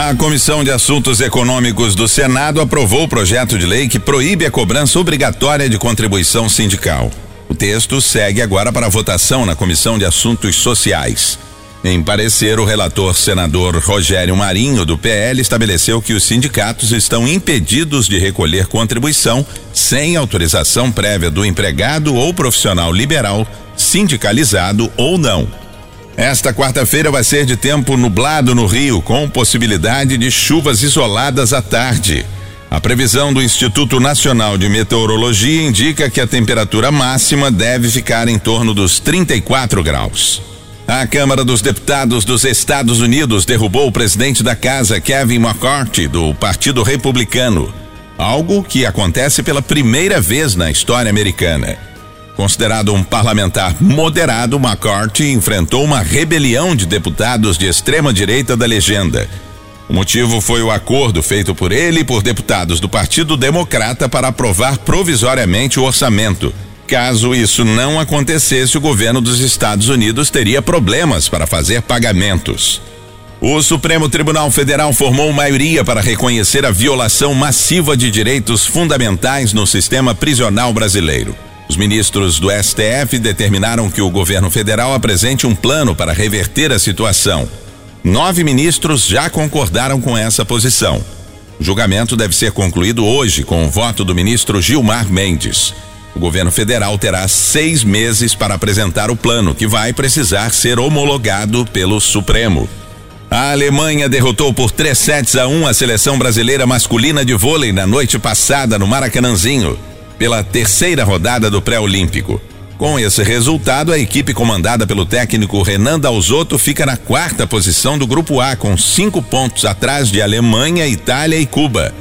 A Comissão de Assuntos Econômicos do Senado aprovou o projeto de lei que proíbe a cobrança obrigatória de contribuição sindical. O texto segue agora para votação na Comissão de Assuntos Sociais. Em parecer, o relator senador Rogério Marinho, do PL, estabeleceu que os sindicatos estão impedidos de recolher contribuição sem autorização prévia do empregado ou profissional liberal, sindicalizado ou não. Esta quarta-feira vai ser de tempo nublado no Rio, com possibilidade de chuvas isoladas à tarde. A previsão do Instituto Nacional de Meteorologia indica que a temperatura máxima deve ficar em torno dos 34 graus. A Câmara dos Deputados dos Estados Unidos derrubou o presidente da casa, Kevin McCarthy, do Partido Republicano. Algo que acontece pela primeira vez na história americana. Considerado um parlamentar moderado, McCarthy enfrentou uma rebelião de deputados de extrema direita da legenda. O motivo foi o acordo feito por ele e por deputados do Partido Democrata para aprovar provisoriamente o orçamento. Caso isso não acontecesse, o governo dos Estados Unidos teria problemas para fazer pagamentos. O Supremo Tribunal Federal formou maioria para reconhecer a violação massiva de direitos fundamentais no sistema prisional brasileiro. Os ministros do STF determinaram que o governo federal apresente um plano para reverter a situação. Nove ministros já concordaram com essa posição. O julgamento deve ser concluído hoje com o voto do ministro Gilmar Mendes. O governo federal terá seis meses para apresentar o plano, que vai precisar ser homologado pelo Supremo. A Alemanha derrotou por 3 sets a 1 a seleção brasileira masculina de vôlei na noite passada no Maracanãzinho pela terceira rodada do pré-olímpico. Com esse resultado, a equipe comandada pelo técnico Renan Dalzotto fica na quarta posição do Grupo A, com cinco pontos atrás de Alemanha, Itália e Cuba.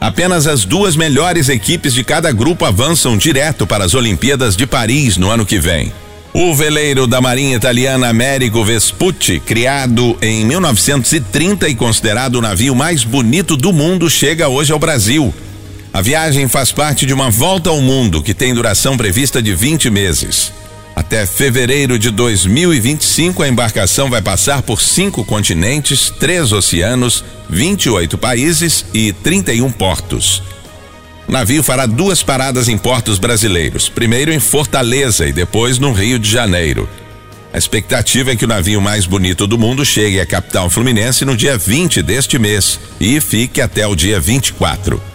Apenas as duas melhores equipes de cada grupo avançam direto para as Olimpíadas de Paris no ano que vem. O veleiro da Marinha Italiana Amerigo Vespucci, criado em 1930 e considerado o navio mais bonito do mundo, chega hoje ao Brasil. A viagem faz parte de uma volta ao mundo que tem duração prevista de 20 meses. Até fevereiro de 2025, a embarcação vai passar por cinco continentes, três oceanos, 28 países e 31 portos. O navio fará duas paradas em portos brasileiros, primeiro em Fortaleza e depois no Rio de Janeiro. A expectativa é que o navio mais bonito do mundo chegue à capital fluminense no dia 20 deste mês e fique até o dia 24.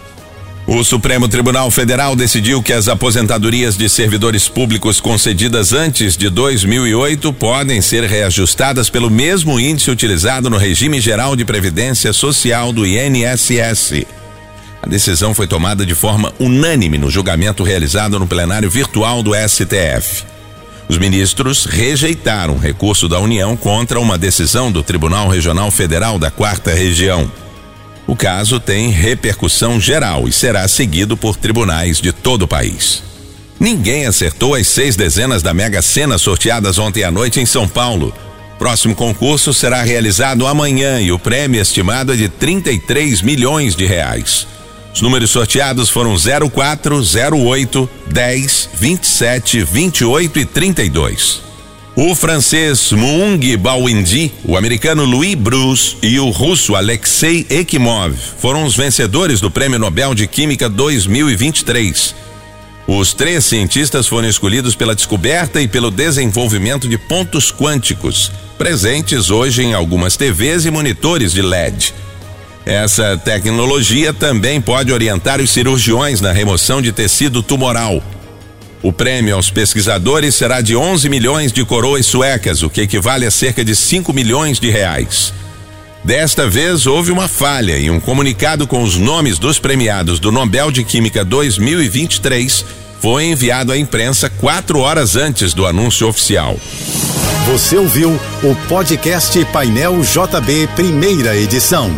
O Supremo Tribunal Federal decidiu que as aposentadorias de servidores públicos concedidas antes de 2008 podem ser reajustadas pelo mesmo índice utilizado no regime geral de previdência social do INSS. A decisão foi tomada de forma unânime no julgamento realizado no plenário virtual do STF. Os ministros rejeitaram recurso da União contra uma decisão do Tribunal Regional Federal da Quarta Região. O caso tem repercussão geral e será seguido por tribunais de todo o país. Ninguém acertou as seis dezenas da Mega Sena sorteadas ontem à noite em São Paulo. Próximo concurso será realizado amanhã e o prêmio estimado é de 33 milhões de reais. Os números sorteados foram 04, 08, 10, 27, 28 e 32. O francês Mung Bawindi, o americano Louis Bruce e o russo Alexei Ekimov foram os vencedores do Prêmio Nobel de Química 2023. Os três cientistas foram escolhidos pela descoberta e pelo desenvolvimento de pontos quânticos, presentes hoje em algumas TVs e monitores de LED. Essa tecnologia também pode orientar os cirurgiões na remoção de tecido tumoral o prêmio aos pesquisadores será de 11 milhões de coroas suecas, o que equivale a cerca de 5 milhões de reais. Desta vez houve uma falha e um comunicado com os nomes dos premiados do Nobel de Química 2023 foi enviado à imprensa quatro horas antes do anúncio oficial. Você ouviu o podcast Painel JB, primeira edição.